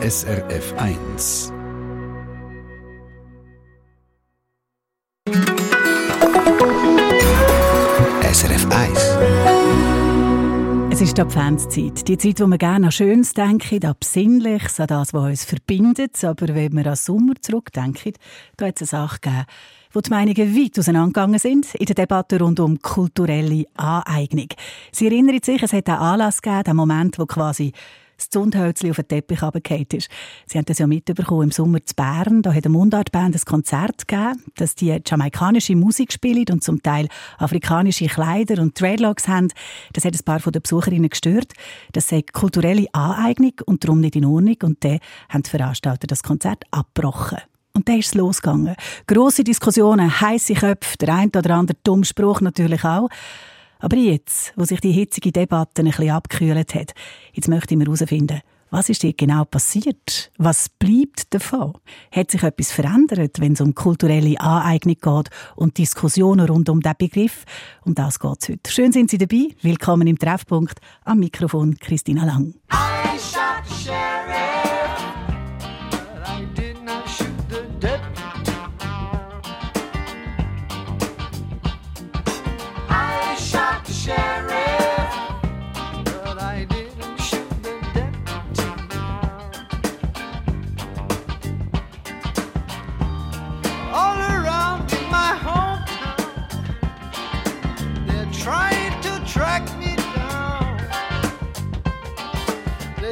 SRF 1. SRF 1. Es ist die Adventszeit. Die Zeit, wo wir gerne an Schönes denken, an Besinnliches, an das, was uns verbindet. Aber wenn wir an Sommer zurückdenken, da hat es eine Sache gegeben, wo die Meinungen weit auseinandergegangen sind in der Debatte rund um kulturelle Aneignung. Sie erinnern sich, es hat einen Anlass gegeben, den Moment, wo quasi das Zundhölzchen auf den Teppich runtergefallen ist. Sie haben das ja mitbekommen im Sommer zu Bern. Da hat eine Mundartband ein Konzert gegeben, dass die jamaikanische Musik spielen und zum Teil afrikanische Kleider und Dreadlocks haben. Das hat ein paar von den Besucherinnen gestört. Das sei kulturelle Aneignung und darum nicht in Ordnung. Und dann haben die Veranstalter das Konzert abgebrochen. Und dann ist es losgegangen. Grosse Diskussionen, heiße Köpfe, der ein oder andere dumme Spruch natürlich auch. Aber jetzt, wo sich die hitzige Debatte ein bisschen abgekühlt hat, jetzt möchte ich herausfinden, was ist hier genau passiert? Was bleibt davon? Hat sich etwas verändert, wenn es um kulturelle Aneignung geht und Diskussionen rund um diesen Begriff? Um das geht es heute. Schön sind Sie dabei. Willkommen im Treffpunkt. Am Mikrofon Christina Lang.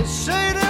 Say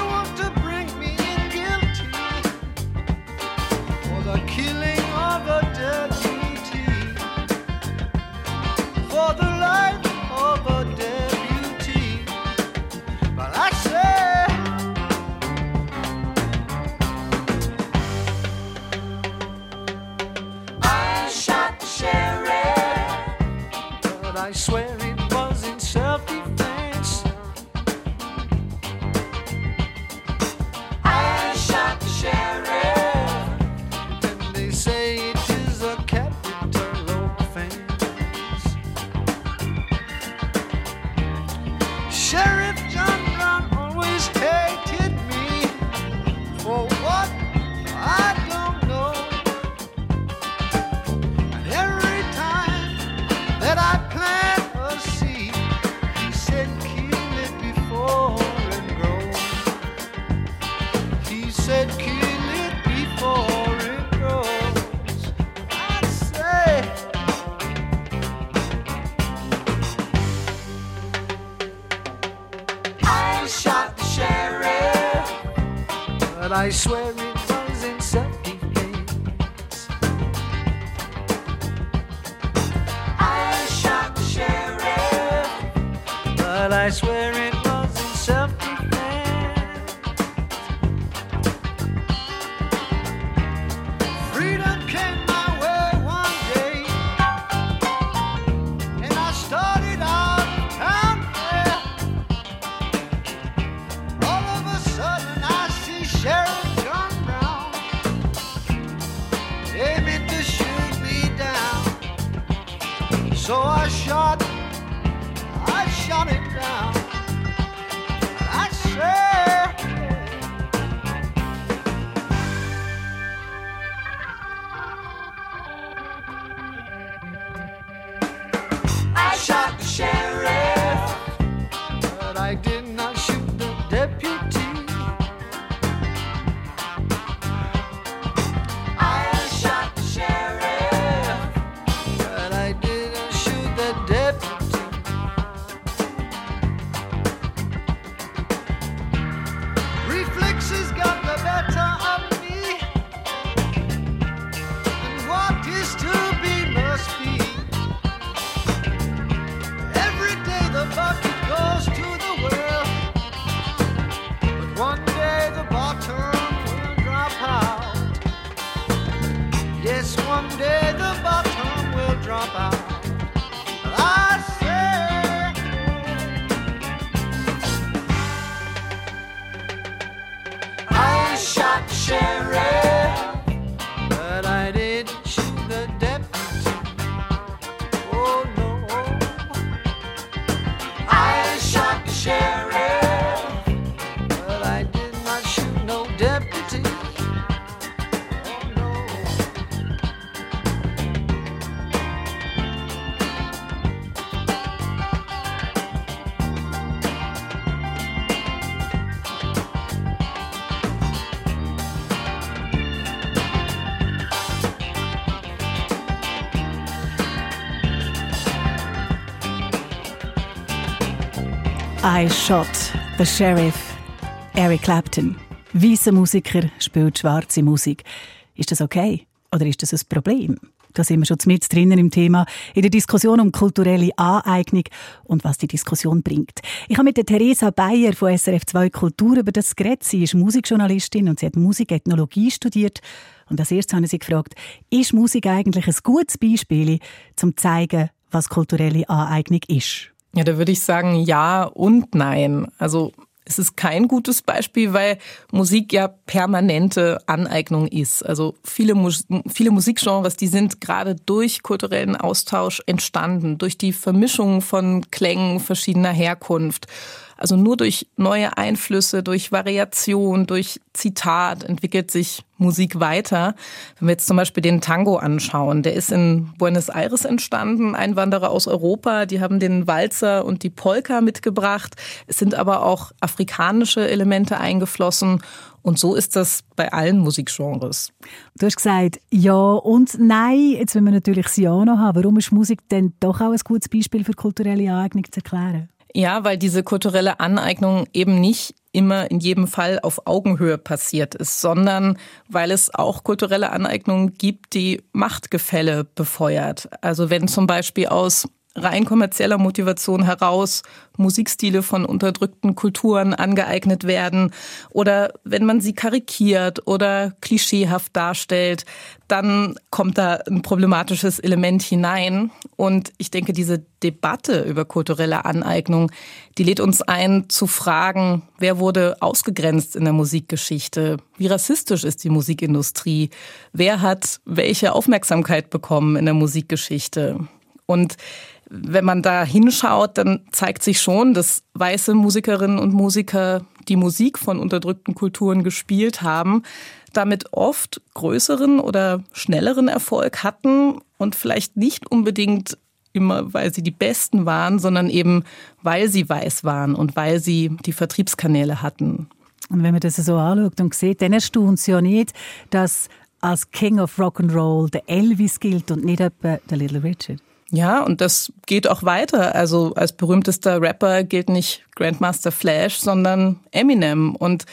I Shot the Sheriff. Eric Clapton. Weißer Musiker spielt schwarze Musik. Ist das okay? Oder ist das ein Problem? Da sind wir schon mit drinnen im Thema, in der Diskussion um kulturelle Aneignung und was die Diskussion bringt. Ich habe mit der Theresa Bayer von SRF 2 Kultur über das geredet. Sie ist Musikjournalistin und sie hat Musikethnologie studiert. Und als erstes habe ich sie gefragt, ist Musik eigentlich ein gutes Beispiel, um zu zeigen, was kulturelle Aneignung ist? Ja, da würde ich sagen ja und nein. Also es ist kein gutes Beispiel, weil Musik ja permanente Aneignung ist. Also viele, viele Musikgenres, die sind gerade durch kulturellen Austausch entstanden, durch die Vermischung von Klängen verschiedener Herkunft. Also nur durch neue Einflüsse, durch Variation, durch Zitat entwickelt sich Musik weiter. Wenn wir jetzt zum Beispiel den Tango anschauen, der ist in Buenos Aires entstanden, Einwanderer aus Europa, die haben den Walzer und die Polka mitgebracht. Es sind aber auch afrikanische Elemente eingeflossen und so ist das bei allen Musikgenres. Du hast gesagt, ja und nein. Jetzt will wir natürlich das Ja noch haben. Warum ist Musik denn doch auch ein gutes Beispiel für kulturelle Aneignung zu erklären? Ja, weil diese kulturelle Aneignung eben nicht immer in jedem Fall auf Augenhöhe passiert ist, sondern weil es auch kulturelle Aneignungen gibt, die Machtgefälle befeuert. Also wenn zum Beispiel aus rein kommerzieller Motivation heraus Musikstile von unterdrückten Kulturen angeeignet werden oder wenn man sie karikiert oder klischeehaft darstellt, dann kommt da ein problematisches Element hinein. Und ich denke, diese Debatte über kulturelle Aneignung, die lädt uns ein zu fragen, wer wurde ausgegrenzt in der Musikgeschichte? Wie rassistisch ist die Musikindustrie? Wer hat welche Aufmerksamkeit bekommen in der Musikgeschichte? Und wenn man da hinschaut, dann zeigt sich schon, dass weiße Musikerinnen und Musiker die Musik von unterdrückten Kulturen gespielt haben, damit oft größeren oder schnelleren Erfolg hatten und vielleicht nicht unbedingt immer, weil sie die Besten waren, sondern eben, weil sie weiß waren und weil sie die Vertriebskanäle hatten. Und wenn man das so anschaut und sieht, dann erstaunt es ja nicht, dass als King of Rock'n'Roll der Elvis gilt und nicht etwa der Little Richard. Ja, und das geht auch weiter. Also als berühmtester Rapper gilt nicht Grandmaster Flash, sondern Eminem. Und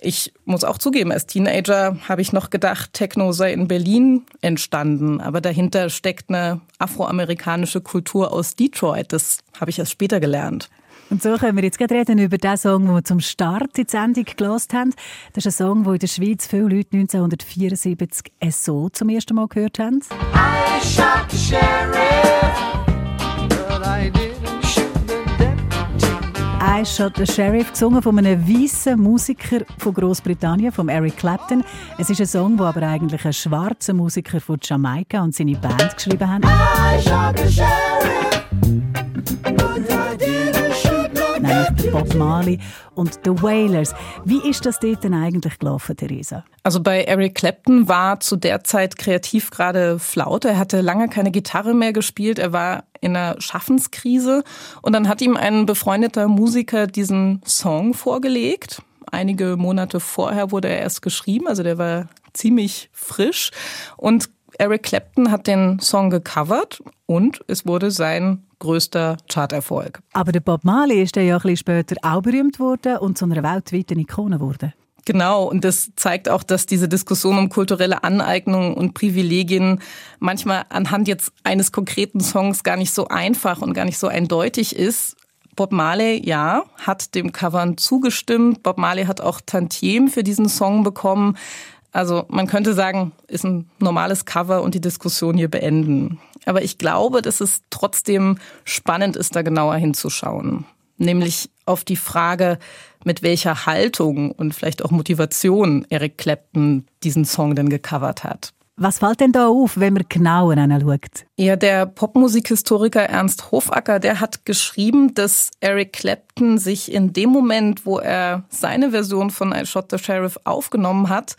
ich muss auch zugeben, als Teenager habe ich noch gedacht, Techno sei in Berlin entstanden. Aber dahinter steckt eine afroamerikanische Kultur aus Detroit. Das habe ich erst später gelernt. Und so können wir jetzt gerade reden über den Song, den wir zum Start in die Sendung gelost haben. Das ist ein Song, den in der Schweiz viele Leute 1974 so zum ersten Mal gehört haben. I shot the sheriff, I Shot the Sheriff, gesungen von einem weißen Musiker von Großbritannien, von Eric Clapton. Es ist ein Song, wo aber eigentlich ein schwarzer Musiker von Jamaika und seine Band geschrieben haben. I shot the sheriff, Bob Marley und The Wailers. Wie ist das dort denn eigentlich gelaufen, Theresa? Also bei Eric Clapton war zu der Zeit kreativ gerade Flaute. Er hatte lange keine Gitarre mehr gespielt. Er war in einer Schaffenskrise. Und dann hat ihm ein befreundeter Musiker diesen Song vorgelegt. Einige Monate vorher wurde er erst geschrieben. Also der war ziemlich frisch. Und Eric Clapton hat den Song gecovert und es wurde sein größter Charterfolg. Aber der Bob Marley ist ja ein bisschen später auch berühmt worden und zu einer weltweiten Ikone geworden. Genau, und das zeigt auch, dass diese Diskussion um kulturelle Aneignung und Privilegien manchmal anhand jetzt eines konkreten Songs gar nicht so einfach und gar nicht so eindeutig ist. Bob Marley, ja, hat dem Covern zugestimmt. Bob Marley hat auch Tantiem für diesen Song bekommen. Also man könnte sagen, ist ein normales Cover und die Diskussion hier beenden. Aber ich glaube, dass es trotzdem spannend ist, da genauer hinzuschauen. Nämlich auf die Frage, mit welcher Haltung und vielleicht auch Motivation Eric Clapton diesen Song denn gecovert hat. Was fällt denn da auf, wenn man genauer hinschaut? Ja, der Popmusikhistoriker Ernst Hofacker, der hat geschrieben, dass Eric Clapton sich in dem Moment, wo er seine Version von I Shot the Sheriff aufgenommen hat,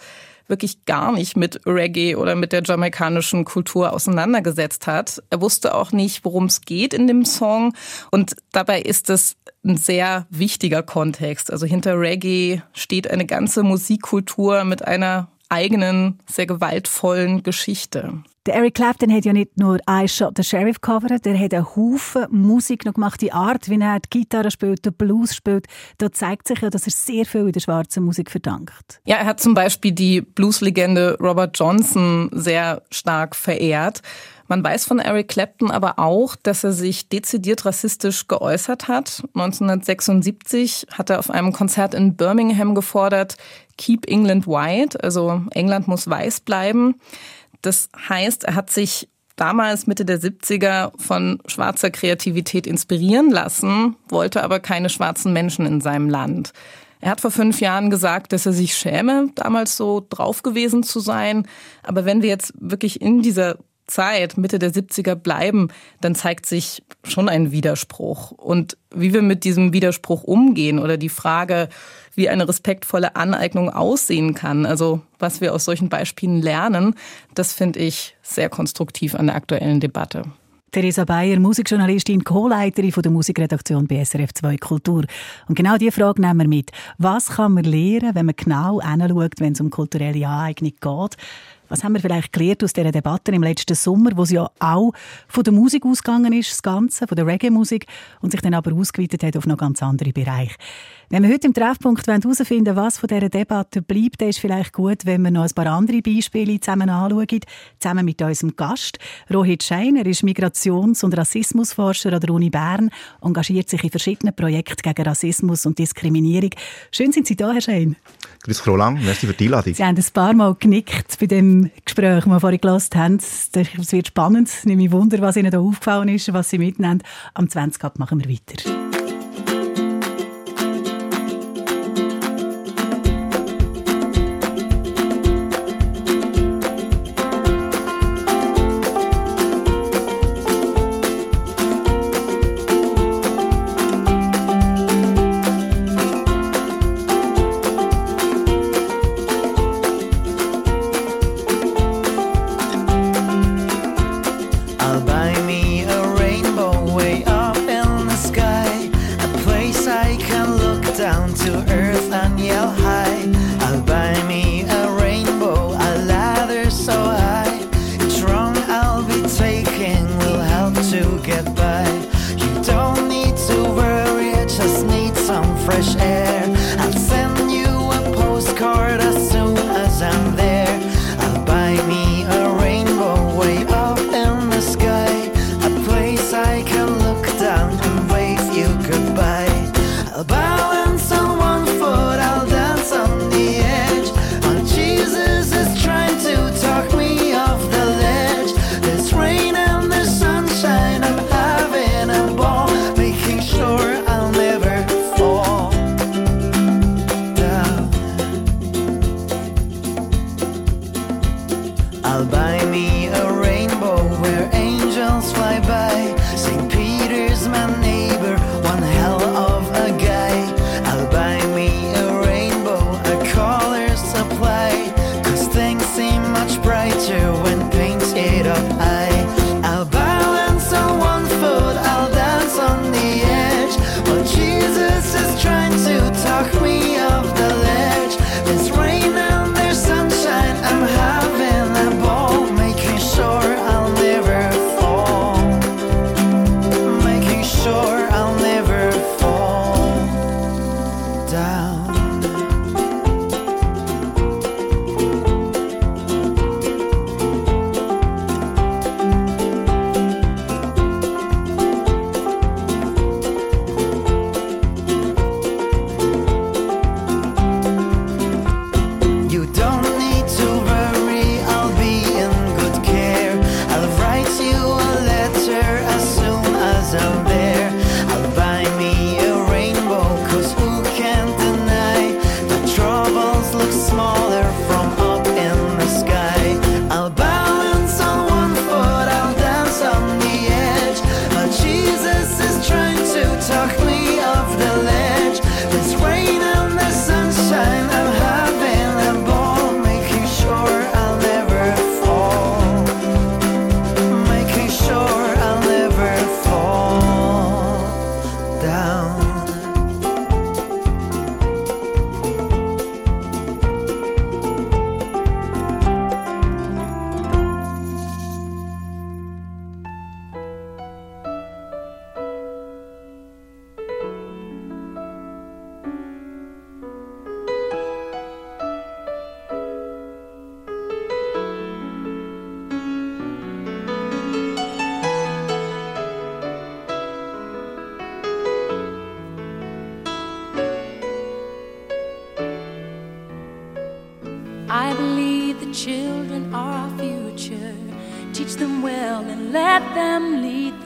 wirklich gar nicht mit Reggae oder mit der jamaikanischen Kultur auseinandergesetzt hat. Er wusste auch nicht, worum es geht in dem Song. Und dabei ist es ein sehr wichtiger Kontext. Also hinter Reggae steht eine ganze Musikkultur mit einer eigenen, sehr gewaltvollen Geschichte. Der Eric Clapton hat ja nicht nur «I Shot the Sheriff» gecovert, er hat einen Haufen Musik noch gemacht. Die Art, wie er die Gitarre spielt, den Blues spielt, da zeigt sich ja, dass er sehr viel in der schwarzen Musik verdankt. Ja, er hat zum Beispiel die Blueslegende Robert Johnson sehr stark verehrt. Man weiß von Eric Clapton aber auch, dass er sich dezidiert rassistisch geäußert hat. 1976 hat er auf einem Konzert in Birmingham gefordert, Keep England White, also England muss weiß bleiben. Das heißt, er hat sich damals Mitte der 70er von schwarzer Kreativität inspirieren lassen, wollte aber keine schwarzen Menschen in seinem Land. Er hat vor fünf Jahren gesagt, dass er sich schäme, damals so drauf gewesen zu sein. Aber wenn wir jetzt wirklich in dieser Zeit, Mitte der 70er bleiben, dann zeigt sich schon ein Widerspruch. Und wie wir mit diesem Widerspruch umgehen oder die Frage, wie eine respektvolle Aneignung aussehen kann, also was wir aus solchen Beispielen lernen, das finde ich sehr konstruktiv an der aktuellen Debatte. Theresa Bayer, Musikjournalistin, Co-Leiterin der Musikredaktion bei SRF 2 Kultur. Und genau diese Frage nehmen wir mit. Was kann man lernen, wenn man genau hinschaut, wenn es um kulturelle Aneignung geht? Was haben wir vielleicht gelernt aus dieser Debatte im letzten Sommer, wo es ja auch von der Musik ausgegangen ist, das Ganze, von der Reggae-Musik, und sich dann aber ausgeweitet hat auf noch ganz andere Bereiche. Wenn wir heute im Treffpunkt herausfinden was von dieser Debatte bleibt, dann ist vielleicht gut, wenn wir noch ein paar andere Beispiele zusammen anschauen, zusammen mit unserem Gast. Rohit Scheiner ist Migrations- und Rassismusforscher an der Uni Bern, engagiert sich in verschiedenen Projekten gegen Rassismus und Diskriminierung. Schön sind Sie da, Herr Schein. Grüß Frau Lang, merci für die Einladung. Sie haben ein paar Mal genickt bei dem Gespräch, das wir vorhin gehört haben. Es wird spannend. Ich nehme mich Wunder, was Ihnen da aufgefallen ist, was Sie mitnehmen. Am 20. Ab machen wir weiter.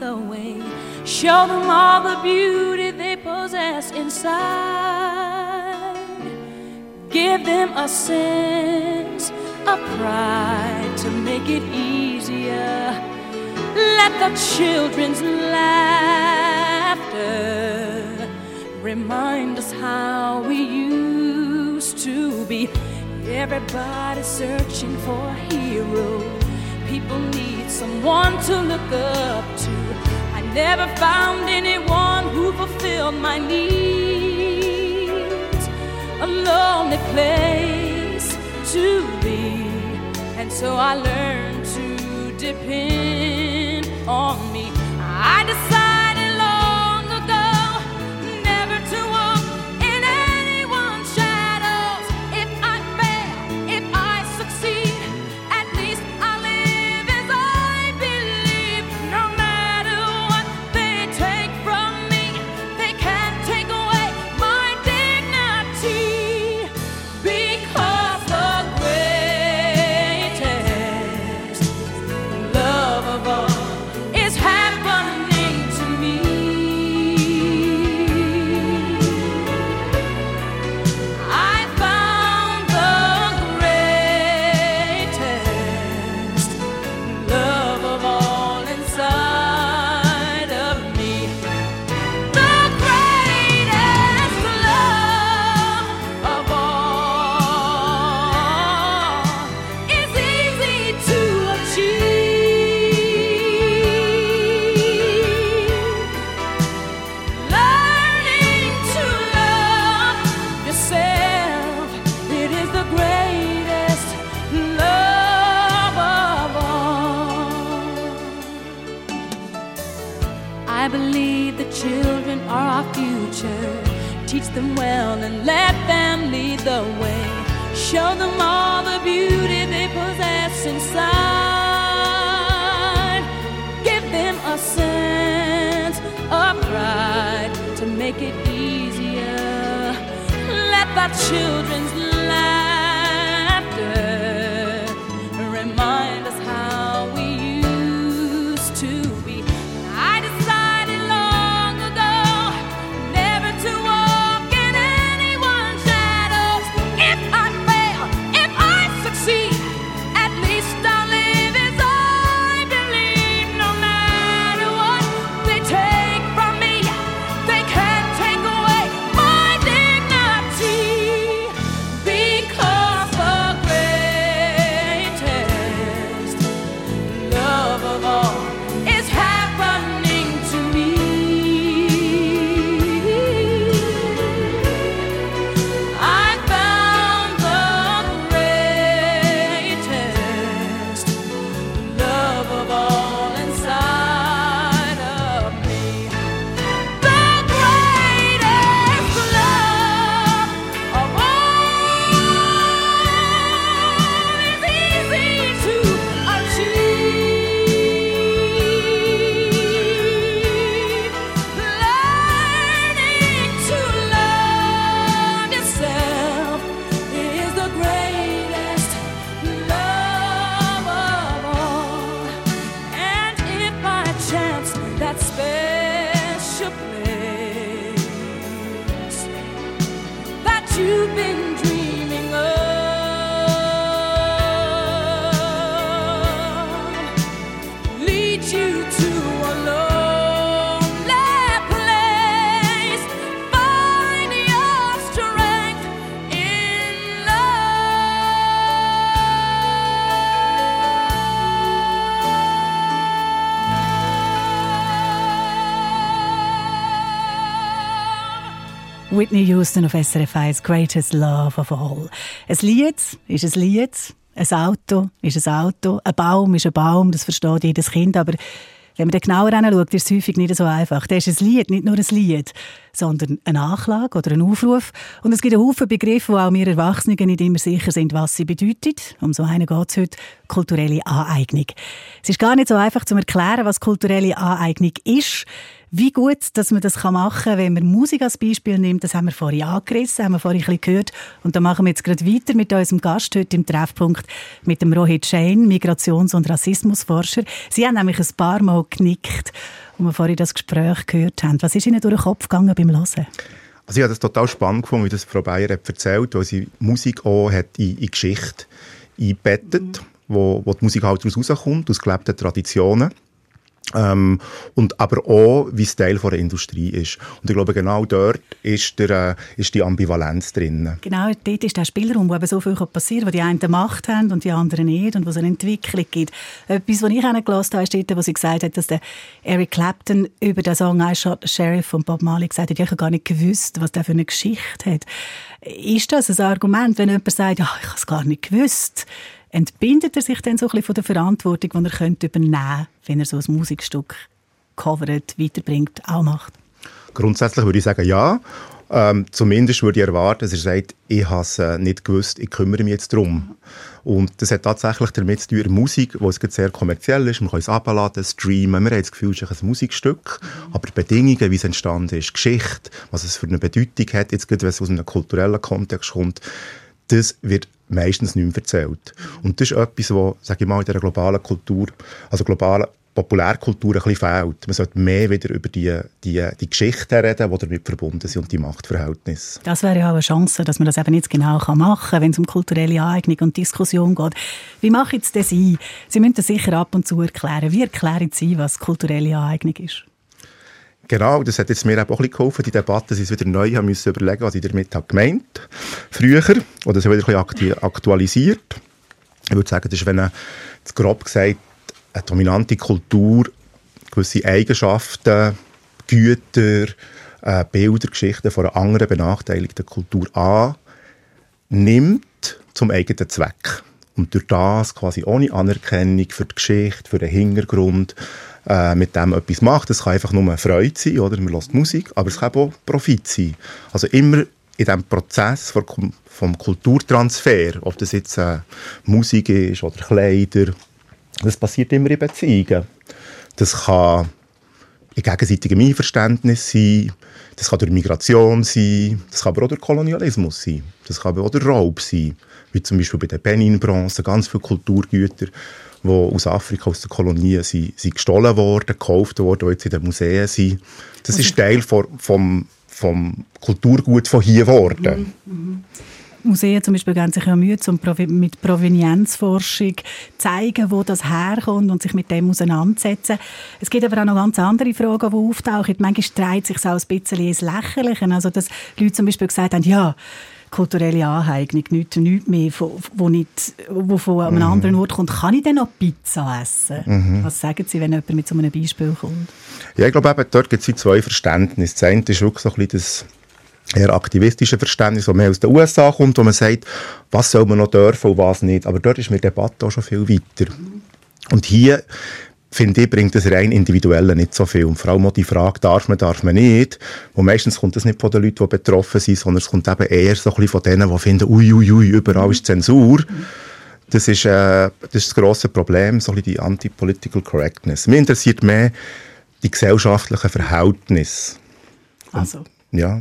The way. Show them all the beauty they possess inside. Give them a sense of pride to make it easier. Let the children's laughter remind us how we used to be. Everybody searching for a hero. People need someone to look up to. I never found anyone who fulfilled my needs. A lonely place to be. And so I learned to depend on me. I decided make it easier. Let the children's Houston auf SRF 1, Greatest Love of All. Ein Lied ist ein Lied, ein Auto ist ein Auto, ein Baum ist ein Baum, das versteht jedes Kind, aber wenn man dann genauer hinschaut, ist es häufig nicht so einfach. Das ist ein Lied, nicht nur ein Lied, sondern eine Nachlage oder ein Aufruf. Und es gibt einen Haufen Begriffe, wo auch wir Erwachsenen nicht immer sicher sind, was sie bedeuten. Um so einen geht es heute, kulturelle Aneignung. Es ist gar nicht so einfach zu erklären, was kulturelle Aneignung ist. Wie gut, dass man das machen kann, wenn man Musik als Beispiel nimmt, das haben wir vorhin angerissen, haben wir vorhin ein bisschen gehört. Und da machen wir jetzt gerade weiter mit unserem Gast heute im Treffpunkt, mit dem Rohit Schein, Migrations- und Rassismusforscher. Sie haben nämlich ein paar Mal genickt, als wir vorhin das Gespräch gehört haben. Was ist Ihnen durch den Kopf gegangen beim Hören? Also ich habe das total spannend gefunden, wie das Frau Bayer hat erzählt, weil sie Musik auch hat in, in Geschichte eingebettet, mhm. wo, wo die Musik halt daraus rauskommt, aus gelebten Traditionen. Ähm, und aber auch, wie es Teil von der Industrie ist. Und ich glaube, genau dort ist, der, äh, ist die Ambivalenz drin. Genau, dort ist der Spielraum, wo eben so viel passieren kann, wo die einen Macht haben und die anderen nicht und wo es eine Entwicklung gibt. Etwas, was ich gelesen habe, ist dort, wo sie gesagt hat, dass der Eric Clapton über den Song «I Shot Sheriff» von Bob Marley gesagt hat, ich habe gar nicht gewusst, was der für eine Geschichte hat. Ist das ein Argument, wenn jemand sagt, ja, ich habe es gar nicht gewusst? Entbindet er sich dann so ein bisschen von der Verantwortung, die er könnte übernehmen könnte, wenn er so ein Musikstück covert, weiterbringt, auch macht? Grundsätzlich würde ich sagen, ja. Ähm, zumindest würde ich erwarten, dass er sagt, ich habe es äh, nicht gewusst, ich kümmere mich jetzt darum. Und das hat tatsächlich damit zu tun, Musik, die sehr kommerziell ist, man kann es abladen, streamen, man hat das Gefühl, es ist ein Musikstück, aber die Bedingungen, wie es entstanden ist, Geschichte, was es für eine Bedeutung hat, jetzt gerade, wenn es aus einem kulturellen Kontext kommt, das wird meistens nicht mehr erzählt. Und das ist etwas, was, sage ich mal, in dieser globalen Kultur, also globalen Populärkultur ein bisschen fehlt. Man sollte mehr wieder über die, die, die Geschichten reden, die damit verbunden sind und die Machtverhältnisse. Das wäre ja auch eine Chance, dass man das eben nicht genau machen kann, wenn es um kulturelle Eignung und Diskussion geht. Wie machen Sie das Sie? Sie müssen das sicher ab und zu erklären. Wie erklären Sie, was kulturelle Eignung ist? Genau, das hat jetzt mir auch ein geholfen, die Debatte, dass ich wieder neu haben müssen überlegen, was ich damit habe gemeint früher, oder das wieder ein bisschen aktualisiert. Ich würde sagen, das ist, wenn eine, grob gesagt, eine dominante Kultur gewisse Eigenschaften, Güter, äh, Bilder, Geschichten von einer anderen benachteiligten Kultur annimmt zum eigenen Zweck. Und durch das quasi ohne Anerkennung für die Geschichte, für den Hintergrund, äh, mit dem etwas macht. Es kann einfach nur eine Freude sein, oder? Man hört Musik, aber es kann auch Profit sein. Also immer in diesem Prozess vom, Kulturtransfer, ob das jetzt äh, Musik ist oder Kleider, das passiert immer in Beziehungen. Das kann in gegenseitigem Einverständnis sein, das kann durch Migration sein, das kann aber auch durch Kolonialismus sein, das kann aber auch durch Raub sein, wie zum Beispiel bei der Benin-Bronze, ganz viele Kulturgüter, die aus Afrika, aus den Kolonien sind, sind gestohlen worden, gekauft worden, die jetzt in den Museen sind. Das ist Teil von, vom, vom Kulturgut von hier geworden. Mhm. Mhm. Museen zum Beispiel geben sich ja Mühe, um mit Provenienzforschung zeigen, wo das herkommt und sich mit dem auseinandersetzen. Es gibt aber auch noch ganz andere Fragen, die auftauchen. Manchmal dreht sich auch ein bisschen ins Lächerliche. Also, dass Leute zum Beispiel gesagt haben, ja, kulturelle Aneignung, nichts, nichts mehr, wo, nicht, wo von einem mhm. anderen Ort kommt. Kann ich denn noch Pizza essen? Mhm. Was sagen Sie, wenn jemand mit so einem Beispiel kommt? Ja, ich glaube, eben, dort gibt es zwei Verständnisse. Das eine ist wirklich so ein bisschen das eher aktivistische Verständnis, das mehr aus den USA kommt, wo man sagt, was soll man noch dürfen und was nicht. Aber dort ist mir die Debatte auch schon viel weiter. Und hier finde ich, bringt das rein Individuelle nicht so viel. Und vor allem auch die Frage, darf man, darf man nicht, wo meistens kommt das nicht von den Leuten, die betroffen sind, sondern es kommt eben eher so ein bisschen von denen, die finden, ui, ui, ui, überall ist Zensur. Das ist, äh, das ist das grosse Problem, so ein bisschen die Anti-Political Correctness. Mir interessiert mehr die gesellschaftlichen Verhältnisse. Also? Ja.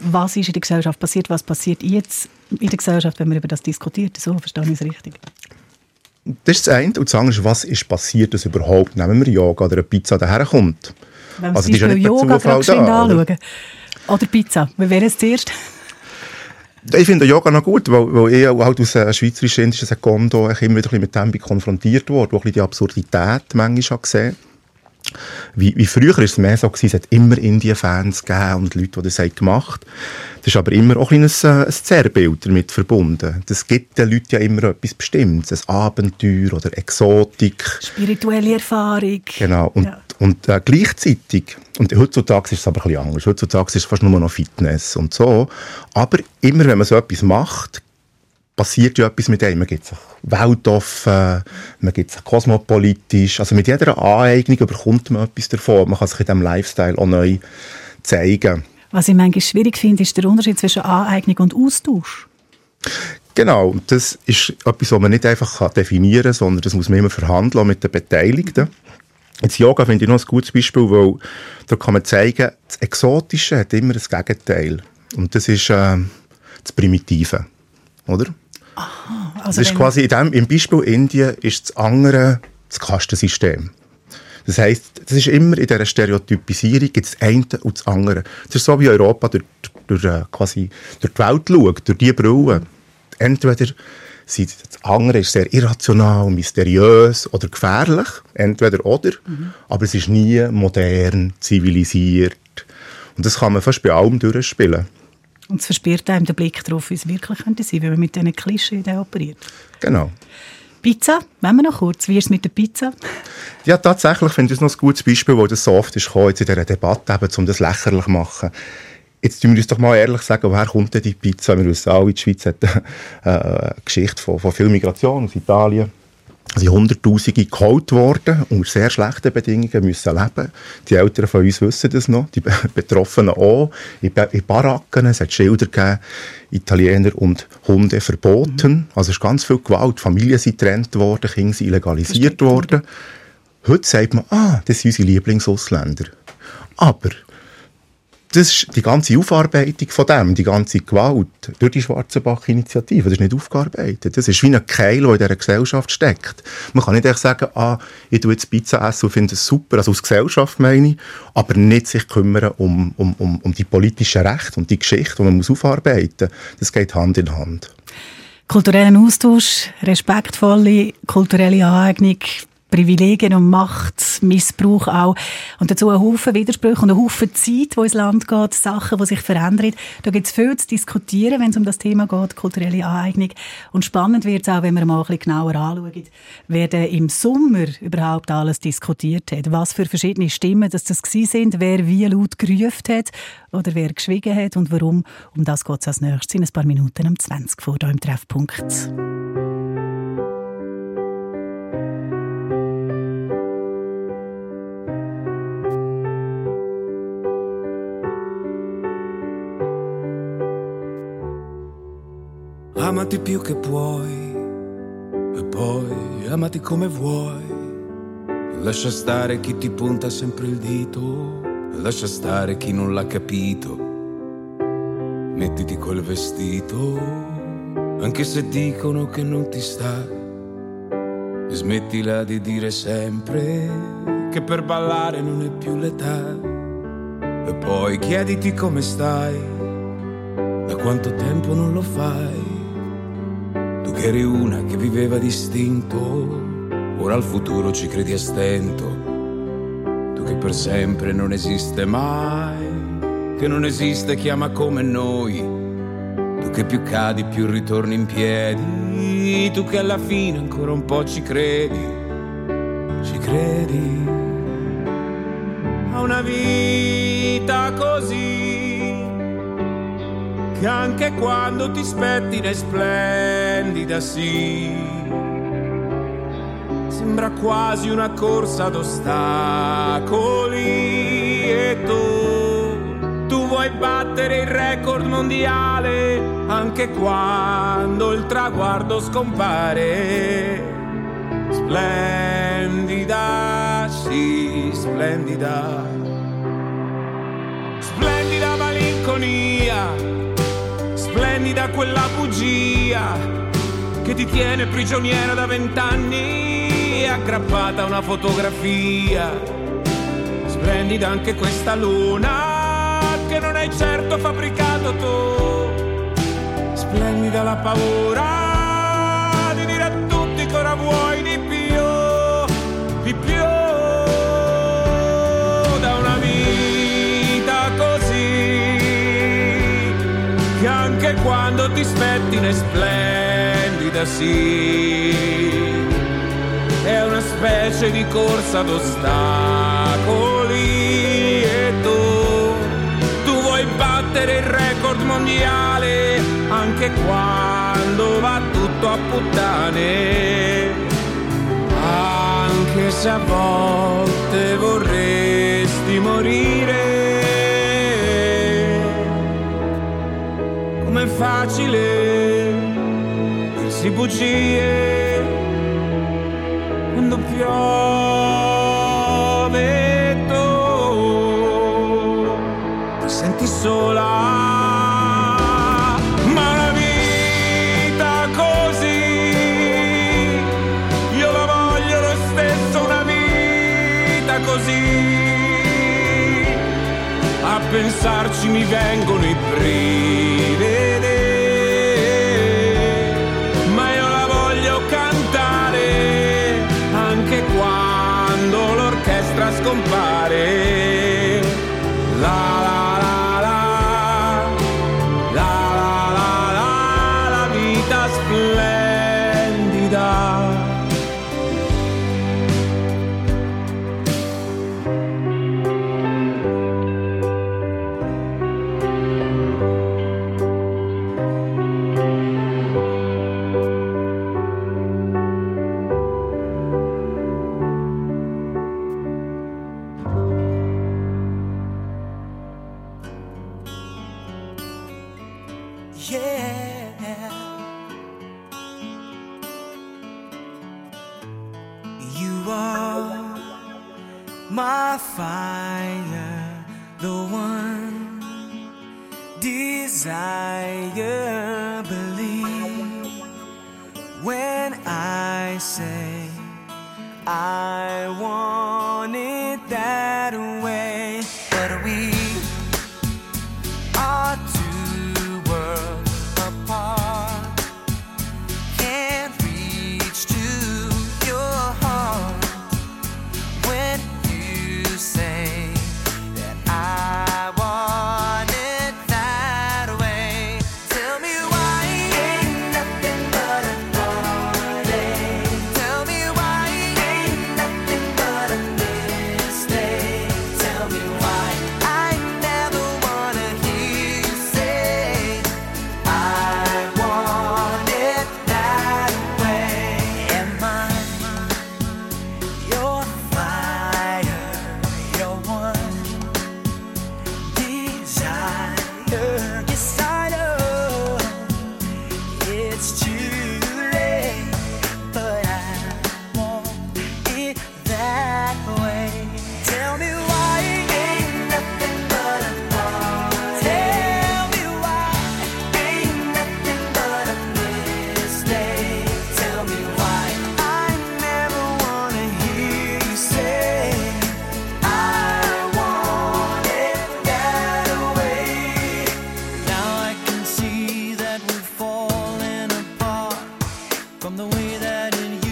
Was ist in der Gesellschaft passiert? Was passiert jetzt in der Gesellschaft, wenn man über das diskutiert? So verstehe ich es richtig. Das ist das eine. Und das andere ist, was ist passiert, dass überhaupt, nehmen wir Yoga oder eine Pizza daherkommt. Wenn wir also, ja nicht Yoga Zufall da, anschauen. Oder? oder Pizza. Wie wäre es zuerst? Ich finde Yoga noch gut, weil, weil ich halt aus einem schweizerisch-indischen Sekondo immer wieder mit dem konfrontiert wurde, wo ich die Absurdität manchmal gesehen wie, wie früher war es mehr so, gewesen, es hat immer Indien-Fans gegeben und Leute, die das haben gemacht haben. Das ist aber immer auch ein, ein, ein Zerrbild damit verbunden. Das gibt den Leuten ja immer etwas Bestimmtes, ein Abenteuer oder Exotik. Spirituelle Erfahrung. Genau. Und, ja. und äh, gleichzeitig, und heutzutage ist es aber ein bisschen anders, heutzutage ist es fast nur noch Fitness und so, aber immer wenn man so etwas macht, passiert ja etwas mit einem. Man gibt sich weltoffen, man gibt sich kosmopolitisch. Also mit jeder Aneignung bekommt man etwas davon. Man kann sich in diesem Lifestyle auch neu zeigen. Was ich manchmal schwierig finde, ist der Unterschied zwischen Aneignung und Austausch. Genau, das ist etwas, was man nicht einfach definieren kann, sondern das muss man immer verhandeln mit den Beteiligten. Jetzt Yoga finde ich noch ein gutes Beispiel, weil da kann man zeigen, das Exotische hat immer das Gegenteil. Und das ist äh, das Primitive, oder? Also das ist quasi in dem, im Beispiel Indien ist das andere das Kastensystem. Das heisst, das ist immer in dieser Stereotypisierung gibt es das eine und das andere. Das ist so wie Europa durch, durch, äh, quasi durch die Welt schaut, durch diese Brille. Entweder sind, das andere ist sehr irrational, mysteriös oder gefährlich, entweder oder, aber es ist nie modern, zivilisiert. Und das kann man fast bei allem durchspielen. Und es verspürt einem den Blick darauf, wie es wirklich könnte sein, wenn man mit diesen Klischees operiert. Genau. Pizza, wenn wir noch kurz, wie ist es mit der Pizza? Ja, tatsächlich finde ich das noch ein gutes Beispiel, weil das so oft ist gekommen, jetzt in dieser Debatte, eben, um das lächerlich zu machen. Jetzt tun wir uns doch mal ehrlich sagen, woher kommt denn die Pizza? Wir wissen alle, die Schweiz hat äh, eine Geschichte von, von viel Migration aus Italien. Sind Hunderttausende geholt worden, unter sehr schlechten Bedingungen müssen leben. Die Eltern von uns wissen das noch, die Be- Betroffenen auch. In, in Baracken, es hat Schilder gegeben, Italiener und Hunde verboten. Also es ist ganz viel Gewalt. Familien sind getrennt worden, Kinder sind illegalisiert worden. Heute sagt man, ah, das sind unsere Lieblingsausländer. Aber das ist die ganze Aufarbeitung von dem, die ganze Gewalt durch die Schwarzenbach-Initiative, das ist nicht aufgearbeitet. Das ist wie ein Keil, der in dieser Gesellschaft steckt. Man kann nicht einfach sagen, ah, ich tue jetzt Pizza essen und finde es super, also aus Gesellschaft meine ich, aber nicht sich kümmern um, um, um, um die politischen Rechte und die Geschichte, die man muss aufarbeiten muss. Das geht Hand in Hand. Kulturellen Austausch, respektvolle kulturelle Aneignung, Privilegien und Macht, Missbrauch auch. Und dazu ein Haufen Widersprüche und ein Haufen Zeit, wo ins Land geht, Sachen, die sich verändern. Da gibt es viel zu diskutieren, wenn es um das Thema geht, kulturelle Aneignung. Und spannend wird es auch, wenn wir mal ein bisschen genauer anschauen, wer denn im Sommer überhaupt alles diskutiert hat. Was für verschiedene Stimmen dass das gewesen sind, wer wie laut gerufen hat oder wer geschwiegen hat und warum. Um das geht es als nächstes in ein paar Minuten um 20 vor hier im Treffpunkt. Amati più che puoi e poi amati come vuoi. Lascia stare chi ti punta sempre il dito, lascia stare chi non l'ha capito. Mettiti quel vestito, anche se dicono che non ti sta. E smettila di dire sempre che per ballare non è più l'età. E poi chiediti come stai, da quanto tempo non lo fai. Che eri una che viveva distinto, ora al futuro ci credi a stento. Tu che per sempre non esiste mai, che non esiste chi ama come noi. Tu che più cadi più ritorni in piedi, tu che alla fine ancora un po' ci credi, ci credi a una vita così che anche quando ti spettina è splendida, sì. Sembra quasi una corsa ad ostacoli e tu, tu vuoi battere il record mondiale anche quando il traguardo scompare. Splendida, sì, splendida. Splendida malinconia splendida quella bugia che ti tiene prigioniera da vent'anni aggrappata a una fotografia. Splendida anche questa luna che non hai certo fabbricato tu. Splendida la paura di dire a tutti che ora vuoi di anche quando ti spettina è splendida, sì. È una specie di corsa ad ostacoli e tu, tu vuoi battere il record mondiale anche quando va tutto a puttane. Anche se a volte vorresti morire. è facile dirsi bugie quando piove tu ti senti sola pensarci mi vengono i primi. Bye. You are my fire, the one desire. that in you.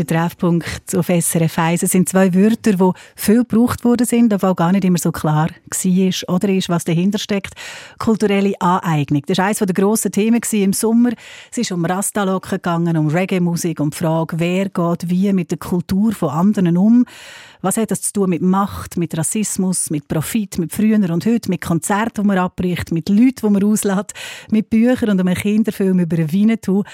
ist der Treffpunkt auf SRF 1. Es sind zwei Wörter, die viel gebraucht worden sind, aber auch gar nicht immer so klar war oder ist, was dahinter steckt. Kulturelle Aneignung. Das war eines der grossen Themen im Sommer. Es ist um Rastalocken gegangen, um Reggae-Musik, um die Frage, wer geht wie mit der Kultur von anderen um. Was hat das zu tun mit Macht, mit Rassismus, mit Profit, mit früher und heute, mit Konzerten, die man abbricht, mit Leuten, die man auslässt, mit Büchern und einem Kinderfilm über Winnetou.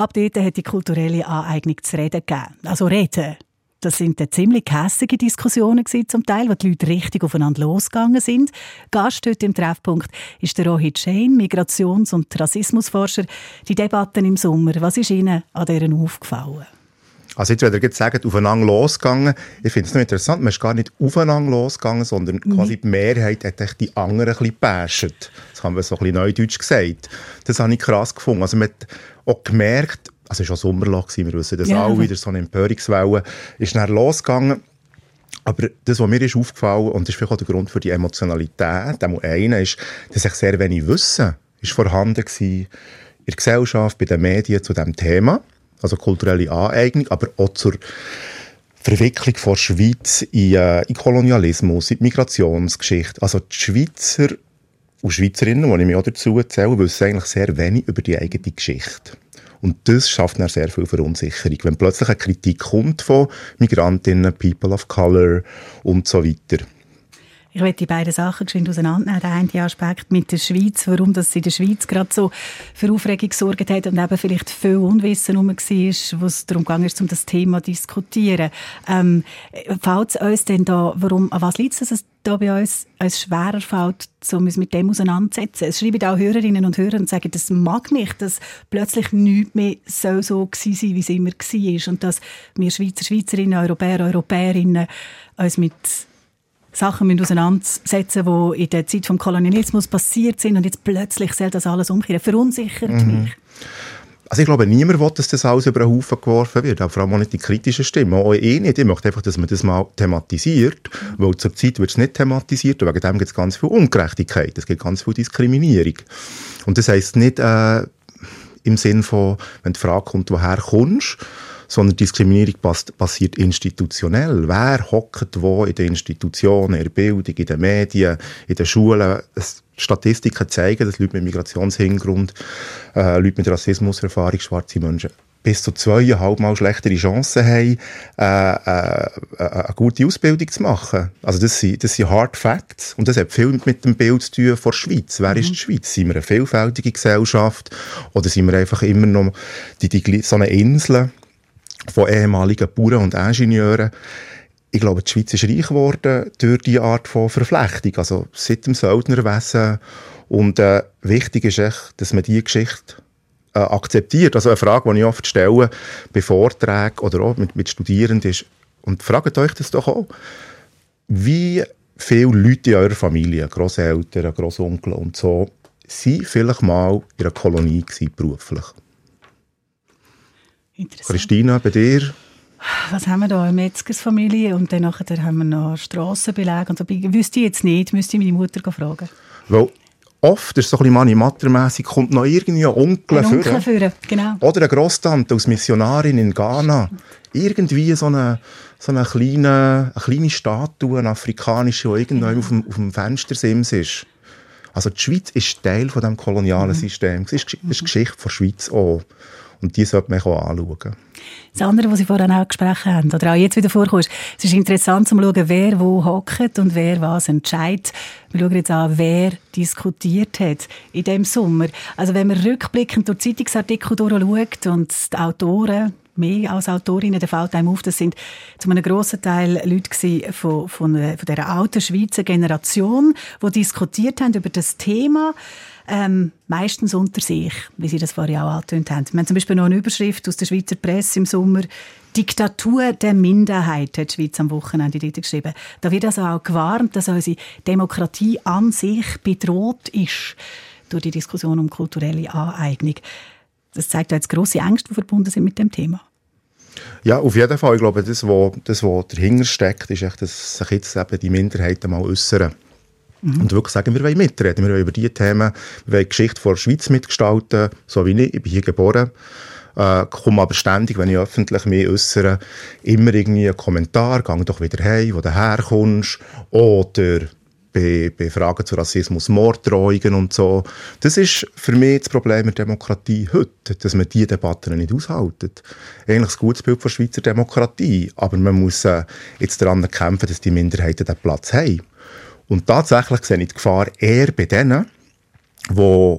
Ab dort hat die kulturelle Aneignung zu reden gegeben. Also reden. Das sind ziemlich hässige Diskussionen gewesen, zum Teil, wo die Leute richtig aufeinander losgegangen sind. Gast heute im Treffpunkt ist der Rohit Shane, Migrations- und Rassismusforscher. Die Debatten im Sommer, was ist Ihnen an deren aufgefallen? Also jetzt, wenn ihr jetzt sagt, aufeinander losgegangen, ich finde es noch interessant, man ist gar nicht aufeinander losgegangen, sondern mhm. quasi die Mehrheit hat echt die anderen ein bisschen gebasht. Das haben wir so ein bisschen neudeutsch gesagt. Das habe ich krass gefunden. Also man hat auch gemerkt, also es war schon Sommerloch, wir wissen das Ja. auch, wieder so eine Empörungswelle, ist dann losgegangen. Aber das, was mir ist aufgefallen, und das ist vielleicht auch der Grund für die Emotionalität, einer ist, dass ich sehr wenig Wissen ist vorhanden war in der Gesellschaft, bei den Medien zu diesem Thema, also kulturelle Aneignung, aber auch zur Verwicklung von der Schweiz in, äh, in Kolonialismus, in die Migrationsgeschichte. Also die Schweizer und Schweizerinnen, die ich mich auch dazu zähle, wissen eigentlich sehr wenig über die eigene Geschichte. Und das schafft dann sehr viel Verunsicherung. Wenn plötzlich eine Kritik kommt von Migrantinnen, People of Color und so weiter. Ich möchte die beiden Sachen geschwind auseinandernehmen. Der eine Aspekt mit der Schweiz, warum das in der Schweiz gerade so für Aufregung gesorgt hat und eben vielleicht viel Unwissen herum war, wo es darum ging, um das Thema zu diskutieren. Ähm, fällt es uns denn da, warum, an was liegt es, dass da bei uns, uns schwerer fällt, so uns mit dem auseinanderzusetzen? Es schreiben auch Hörerinnen und Hörer und sagen, das mag nicht, dass plötzlich nichts mehr so, so gewesen sein, wie es immer war und dass wir Schweizer, Schweizerinnen, Europäer, Europäerinnen uns mit Sachen müssen auseinandersetzen die in der Zeit des Kolonialismus passiert sind und jetzt plötzlich soll das alles umkehren. Verunsichert mich. Also ich glaube, niemand will, dass das alles über den Haufen geworfen wird, auch vor allem auch nicht die kritischen Stimmen. Auch ich nicht. Ich möchte einfach, dass man das mal thematisiert, weil zur Zeit wird es nicht thematisiert und wegen dem gibt es ganz viel Ungerechtigkeit, es gibt ganz viel Diskriminierung. Und das heisst nicht äh, im Sinn von, wenn die Frage kommt, woher kommst sondern Diskriminierung pass passiert institutionell. Wer hockt wo in den Institutionen, in der Bildung, in den Medien, in den Schulen? Es, Statistiken zeigen, dass Leute mit Migrationshintergrund, äh, Leute mit Rassismuserfahrung, schwarze Menschen bis zu zweieinhalb Mal schlechtere Chancen haben, äh, äh, äh, eine gute Ausbildung zu machen. Also das sind, das sind Hard Facts und das hat viel mit dem Bild zu tun von der Schweiz. Wer ist die Schweiz? Sind wir eine vielfältige Gesellschaft oder sind wir einfach immer noch die, die, so eine Insel von ehemaligen Bauern und Ingenieuren? Ich glaube, die Schweiz ist reich geworden durch diese Art von Verflechtung, also seit dem Söldnerwesen. Und äh, wichtig ist echt, dass man diese Geschichte äh, akzeptiert. Also eine Frage, die ich oft stelle bei Vorträgen oder auch mit, mit Studierenden ist, und fragt euch das doch auch, wie viele Leute in eurer Familie, Großeltern, Großonkel und so, sind vielleicht mal in einer Kolonie gewesen, beruflich? Christina, bei dir? Was haben wir da? Eine Metzgersfamilie und dann nachher haben wir noch Strassenbeläge und so. Wüsste ich jetzt nicht, müsste ich meine Mutter fragen. Weil oft ist es so ein bisschen manimattermässig, kommt noch irgendwie ein Onkel Ein Onkel führen. führen, genau. Oder eine Grosstante als Missionarin in Ghana. Irgendwie so eine, so eine, kleine, eine kleine Statue, eine afrikanische, die irgendwann auf dem, auf dem Fenstersims ist. Also die Schweiz ist Teil von dem kolonialen System. Das ist, das ist Geschichte der Schweiz auch. Und die sollte man auch anschauen. Das andere, was Sie vorhin auch gesprochen haben, oder auch jetzt wieder vorkommt, es ist interessant zu schauen, wer wo hockt und wer was entscheidet. Wir schauen jetzt an, wer diskutiert hat in dem Sommer. Also wenn man rückblickend durch Zeitungsartikel durchschaut und die Autoren, mehr als Autorinnen, da fällt einem auf, das sind zu einem grossen Teil Leute von, von, von dieser alten Schweizer Generation, die diskutiert haben über das Thema, ähm, meistens unter sich, wie Sie das vorhin auch angetönt haben. Wir haben zum Beispiel noch eine Überschrift aus der Schweizer Presse im Sommer. Diktatur der Minderheit, hat die Schweiz am Wochenende dort geschrieben. Da wird also auch gewarnt, dass unsere Demokratie an sich bedroht ist durch die Diskussion um kulturelle Aneignung. Das zeigt auch jetzt grosse Ängste, die verbunden sind mit dem Thema. Ja, auf jeden Fall. Ich glaube, das, was, das, was dahinter steckt, ist echt, dass sich jetzt eben die Minderheiten mal äußern. Und wirklich sagen, wir wollen mitreden, wir wollen über diese Themen, wir wollen die Geschichte der Schweiz mitgestalten, so wie ich, ich bin hier geboren, äh, komme aber ständig, wenn ich öffentlich mich äußere, immer irgendwie einen Kommentar, gang doch wieder heim, wo du herkommst, oder bei, bei Fragen zu Rassismus, Morddrohungen und so. Das ist für mich das Problem der Demokratie heute, dass man diese Debatten nicht aushaltet. Eigentlich ein gutes Bild von Schweizer Demokratie, aber man muss äh, jetzt daran kämpfen, dass die Minderheiten den Platz haben. Und tatsächlich sehe ich die Gefahr eher bei denen, die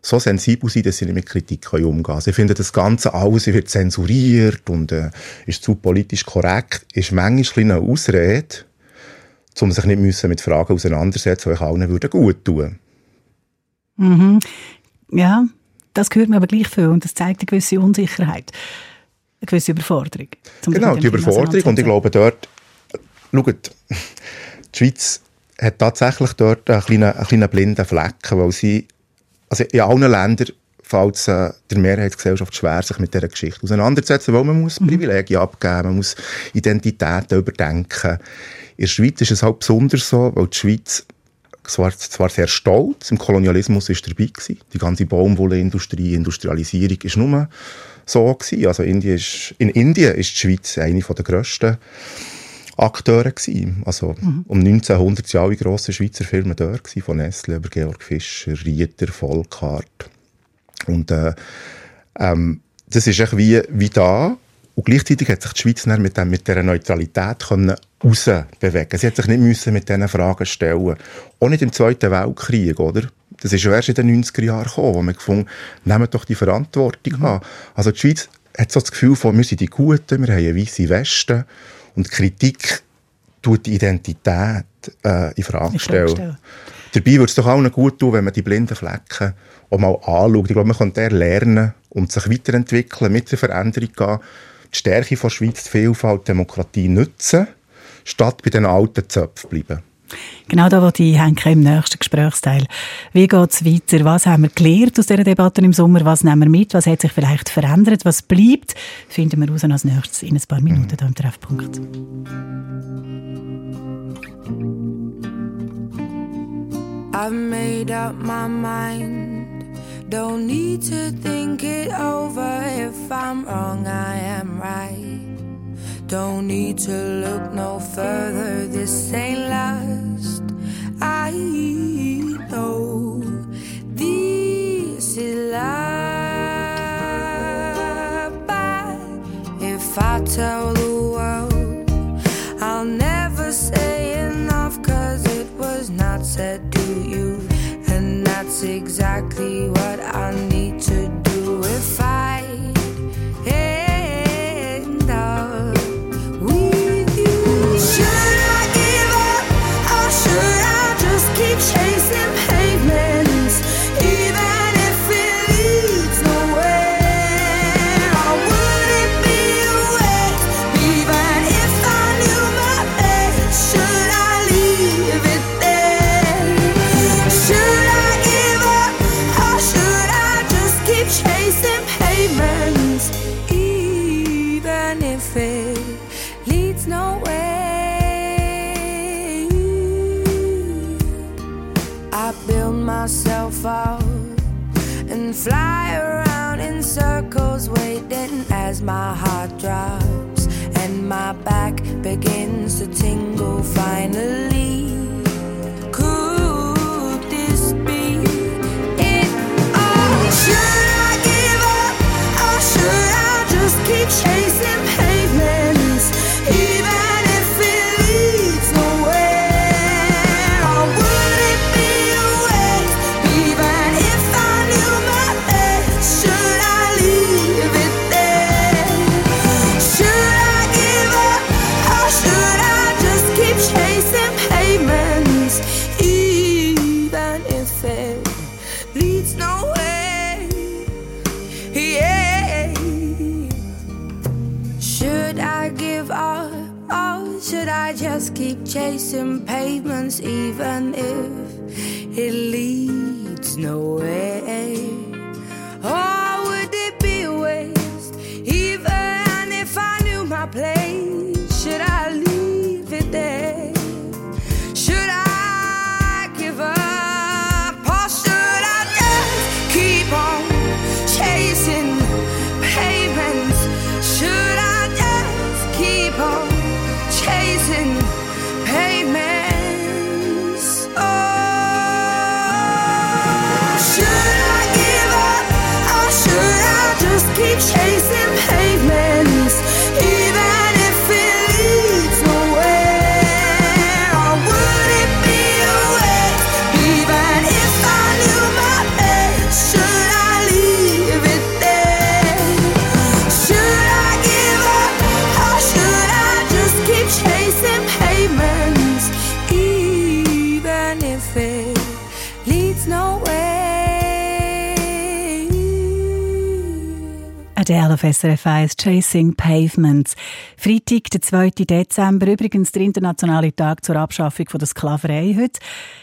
so sensibel sein, dass sie nicht mit Kritik umgehen können. Sie finden das Ganze alles wird zensuriert und äh, ist zu politisch korrekt, ist manchmal eine Ausrede, um sich nicht müssen mit Fragen auseinandersetzen, die ich allen gut tun. Mhm. Ja, das hört man aber gleich viel und das zeigt eine gewisse Unsicherheit, eine gewisse Überforderung. Genau, die Überforderung. Und ich glaube, dort, schaut, die Schweiz hat tatsächlich dort einen kleinen, einen kleinen blinden Flecken, weil sie, also in allen Ländern fällt es äh, der Mehrheitsgesellschaft schwer, sich mit dieser Geschichte auseinanderzusetzen, weil man muss Privilegien abgeben, man muss Identitäten überdenken. In der Schweiz ist es halt besonders so, weil die Schweiz zwar, zwar sehr stolz, im Kolonialismus ist dabei gewesen. Die ganze Baumwollindustrie, Industrialisierung ist nur so gewesen. Also Indien ist, in Indien ist die Schweiz eine der grössten Akteure gewesen. Also um 1900 waren alle grossen Schweizer Firmen dort gewesen, von Nestle über Georg Fischer, Rieter, Volkart. Und äh, ähm, das ist echt wie, wie da. Und gleichzeitig hat sich die Schweiz dann mit, dem, mit dieser Neutralität können rausbewegen. Sie hat sich nicht müssen mit diesen Fragen stellen. Auch nicht im Zweiten Weltkrieg, oder? Das ist ja erst in den 90er Jahren gekommen, wo man gefunden nehmen doch die Verantwortung an. Also die Schweiz hat so das Gefühl von, wir sind die Guten, wir haben eine weisse Weste und Kritik tut die Identität äh, in Frage stellen. Dabei würde es doch allen gut tun, wenn man die blinden Flecken auch mal anschaut. Ich glaube, man könnte lernen und sich weiterentwickeln, mit der Veränderung gehen, die Stärke von Schweiz, die Vielfalt, die Demokratie nutzen, statt bei den alten Zöpfen bleiben. Genau da wollte ich hängen im nächsten Gesprächsteil. Wie geht es weiter? Was haben wir gelernt aus dieser Debatte im Sommer? Was nehmen wir mit? Was hat sich vielleicht verändert? Was bleibt? Finden wir raus als nächstes in ein paar Minuten hier im Treffpunkt. I've made up my mind. Don't need to think it over. If I'm wrong, I am right. Don't need to look no further. This ain't last. I know this is love. But if I tell the world, I'll never say enough cause it was not said to you. And that's exactly what I need to do if I my heart drops and my back begins to tingle. Finally, could this be it? Oh, should I give up or should I just keep Adele auf SRF 1 Chasing Pavements. Freitag, der 2. Dezember, übrigens der internationale Tag zur Abschaffung von der Sklaverei heute.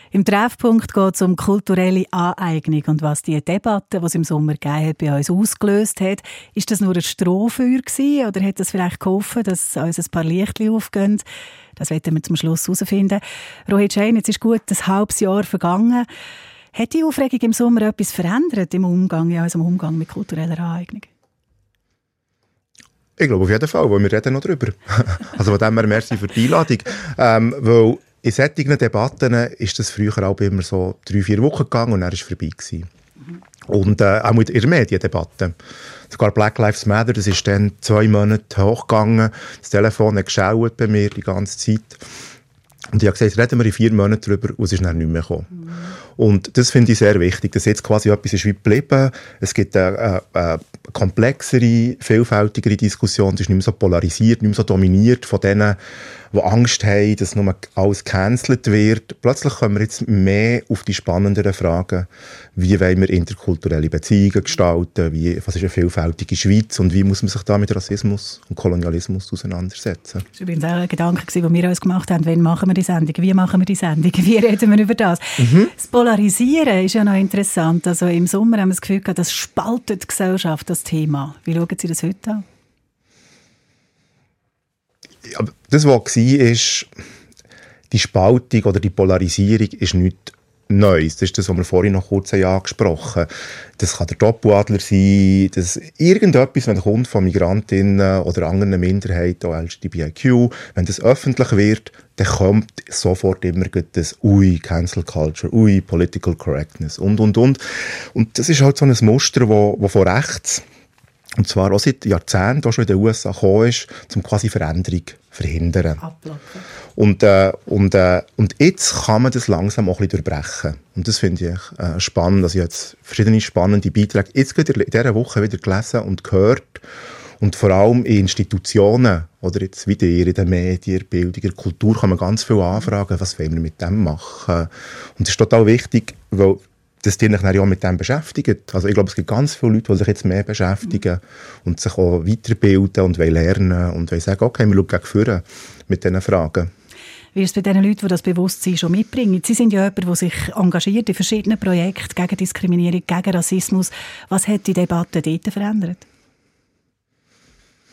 Im Treffpunkt geht es um kulturelle Aneignung und was die Debatte, die es im Sommer gegeben hat, bei uns ausgelöst hat. Ist das nur ein Strohfeuer gewesen oder hat das vielleicht geholfen, dass uns ein paar Lichtchen aufgehen? Das werden wir zum Schluss herausfinden. Rohit Schein, jetzt ist gut ein halbes Jahr vergangen. Hat die Aufregung im Sommer etwas verändert im Umgang, in unserem Umgang mit kultureller Aneignung? Ich glaube auf jeden Fall, weil wir reden noch drüber. also von dem her merci für die Einladung. Ähm, weil in solchen Debatten ist das früher auch immer so drei, vier Wochen gegangen und dann war es vorbei. Gewesen. Und äh, auch mit in der Mediendebatte. Sogar Black Lives Matter, das ist dann zwei Monate hochgegangen. Das Telefon hat geschaut bei mir die ganze Zeit. Und ich habe gesagt, reden wir in vier Monaten darüber und es ist dann nicht mehr gekommen. Und das finde ich sehr wichtig, dass jetzt quasi etwas ist wie geblieben. Es gibt eine, eine, komplexere, vielfältigere Diskussion. Es ist nicht mehr so polarisiert, nicht mehr so dominiert von denen, die Angst haben, dass nur alles gecancelt wird. Plötzlich kommen wir jetzt mehr auf die spannenderen Fragen. Wie wollen wir interkulturelle Beziehungen gestalten? Wie, was ist eine vielfältige Schweiz? Und wie muss man sich da mit Rassismus und Kolonialismus auseinandersetzen? Das war übrigens auch ein Gedanke, den wir uns gemacht haben. Wann machen wir die Sendung? Wie machen wir die Sendung? Wie reden wir über das? Das Polarisieren ist ja noch interessant. Also im Sommer haben wir das Gefühl gehabt, das spaltet die Gesellschaft, das Thema. Wie schauen Sie das heute an? Das, was war, ist, die Spaltung oder die Polarisierung ist nichts Neues. Das ist das, was wir vorhin noch kurz angesprochen haben. Das kann der Doppeladler sein, das irgendetwas, wenn kommt von Migrantinnen oder anderen Minderheiten, auch LGBTIQ, wenn das öffentlich wird, dann kommt sofort immer das Ui, Cancel Culture, Ui, Political Correctness und, und, und. Und das ist halt so ein Muster, wo von rechts und zwar auch seit Jahrzehnten auch schon in den USA gekommen ist, um quasi Veränderung zu verhindern. Und, äh, und, äh, und jetzt kann man das langsam auch ein bisschen durchbrechen. Und das finde ich äh, spannend. Also ich habe jetzt verschiedene spannende Beiträge jetzt in dieser Woche wieder gelesen und gehört. Und vor allem in Institutionen oder jetzt wieder in den Medien, Bildung, der Kultur kann man ganz viel anfragen, was wollen wir mit dem machen. Und das ist total wichtig, weil dass die sich dann ja mit dem beschäftigen. Also ich glaube, es gibt ganz viele Leute, die sich jetzt mehr beschäftigen und sich auch weiterbilden und wollen lernen und wollen sagen, okay, wir schauen gegen vorne mit diesen Fragen. Wie ist es bei den Leuten, die das Bewusstsein schon mitbringen? Sie sind ja jemand, der sich engagiert in verschiedenen Projekten gegen Diskriminierung, gegen Rassismus. Was hat die Debatte dort verändert?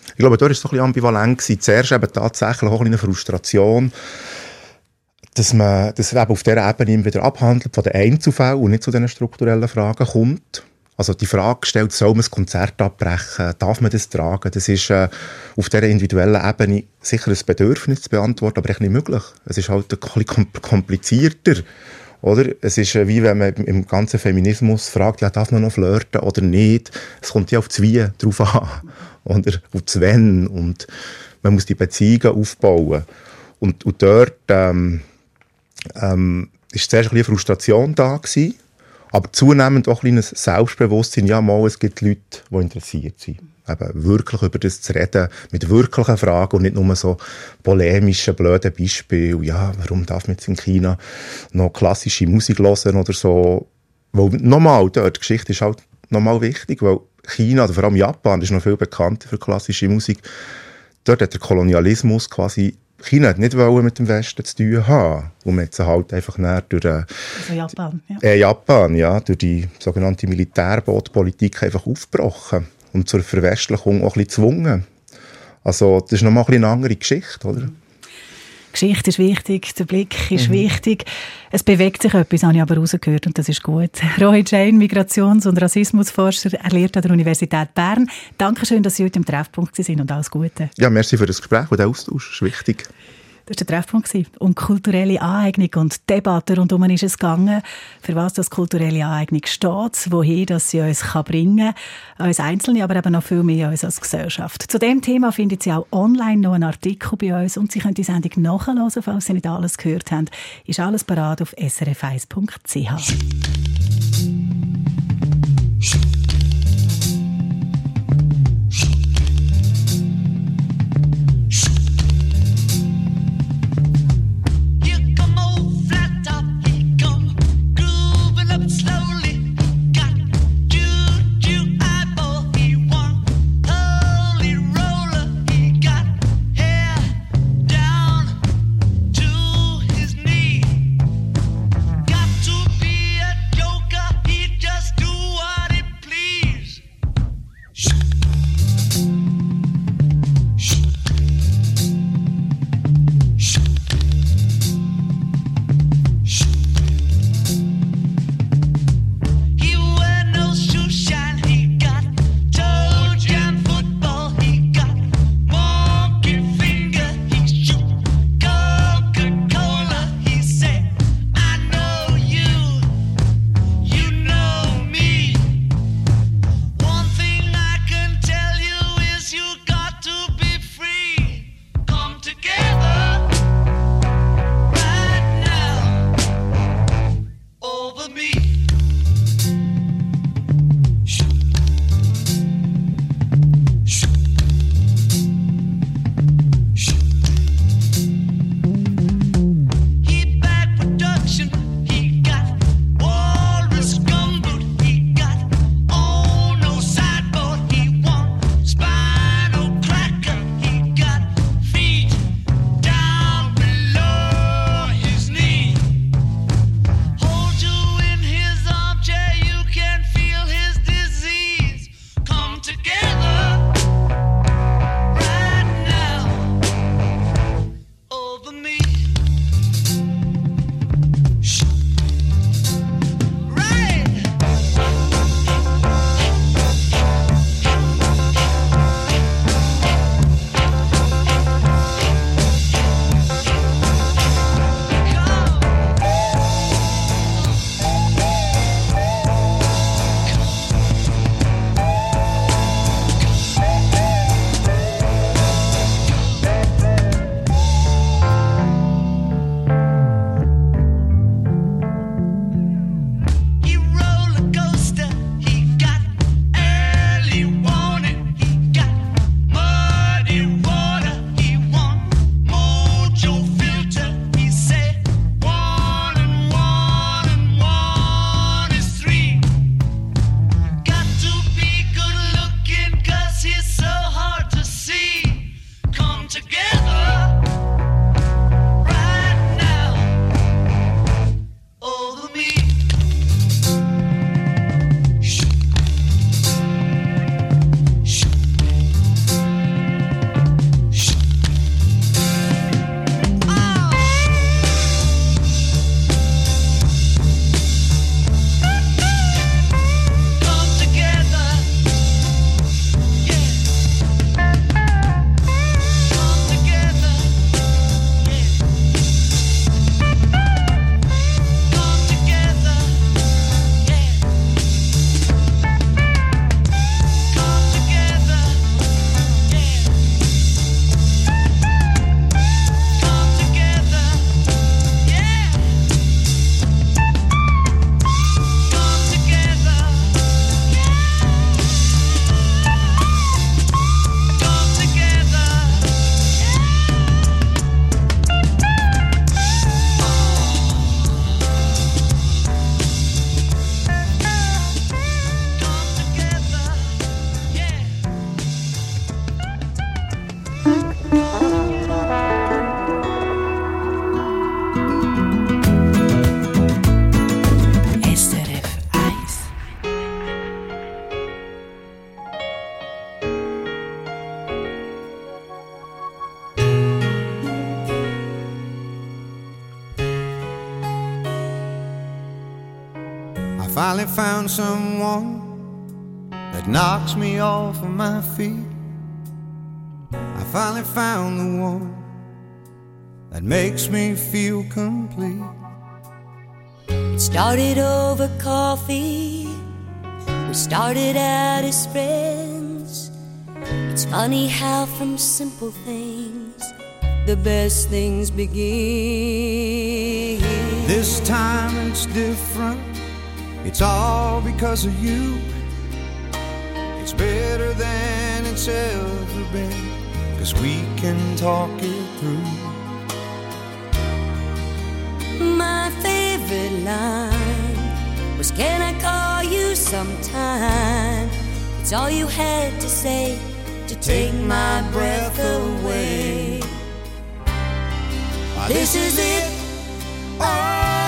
Ich glaube, da war es so ein bisschen ambivalent. Gewesen. Zuerst eben tatsächlich auch eine Frustration, dass man das eben auf dieser Ebene wieder abhandelt, von den Einzelfällen und nicht zu diesen strukturellen Fragen kommt. Also die Frage stellt, soll man das Konzert abbrechen? Darf man das tragen? Das ist äh, auf dieser individuellen Ebene sicher ein Bedürfnis zu beantworten, aber echt nicht möglich. Es ist halt ein bisschen komplizierter. Oder? Es ist äh, wie wenn man im ganzen Feminismus fragt, ja, darf man noch flirten oder nicht? Es kommt ja auf das Wie drauf an. Oder auf das Wenn. Und man muss die Beziehungen aufbauen. Und, und dort ähm, ähm, ist zuerst ein Frustration da gewesen, aber zunehmend auch ein Selbstbewusstsein, ja mal, es gibt Leute, die interessiert sind. Eben wirklich über das zu reden, mit wirklichen Fragen und nicht nur so polemischen, blöden Beispielen. Ja, warum darf man jetzt in China noch klassische Musik hören oder so? Weil nochmal, dort, die Geschichte ist halt nochmal wichtig, weil China, oder vor allem Japan, ist noch viel bekannter für klassische Musik. Dort hat der Kolonialismus quasi China hat nicht wollen mit dem Westen zu tun haben. Und man hat sie halt einfach näher durch äh, Also Japan, ja. äh, Japan, ja, durch die sogenannte Militärbootpolitik einfach aufgebrochen und zur Verwestlichung auch ein bisschen gezwungen. Also das ist nochmal ein eine andere Geschichte, oder? Geschichte ist wichtig, der Blick ist Mhm. wichtig. Es bewegt sich etwas, habe ich aber rausgehört und das ist gut. Roy Jane, Migrations- und Rassismusforscher, er lehrt an der Universität Bern. Dankeschön, dass Sie heute im Treffpunkt sind und alles Gute. Ja, merci für das Gespräch und den Austausch, das ist wichtig. Das war der Treffpunkt. Um kulturelle Aneignung und Debatte rundum ist es gegangen. Für was das kulturelle Aneignung steht, wohin das sie uns kann bringen kann. Uns Einzelne, aber eben noch viel mehr uns als Gesellschaft. Zu dem Thema finden Sie auch online noch einen Artikel bei uns und Sie können die Sendung nachhören, falls Sie nicht alles gehört haben. Ist alles parat auf srf1.ch. finally found someone that knocks me off of my feet. I finally found the one that makes me feel complete. It started over coffee. We started out as friends. It's funny how from simple things the best things begin. This time it's different. It's all because of you. It's better than it's ever been. Cause we can talk it through. My favorite line was Can I call you sometime? It's all you had to say to take my breath away. This is it. Oh,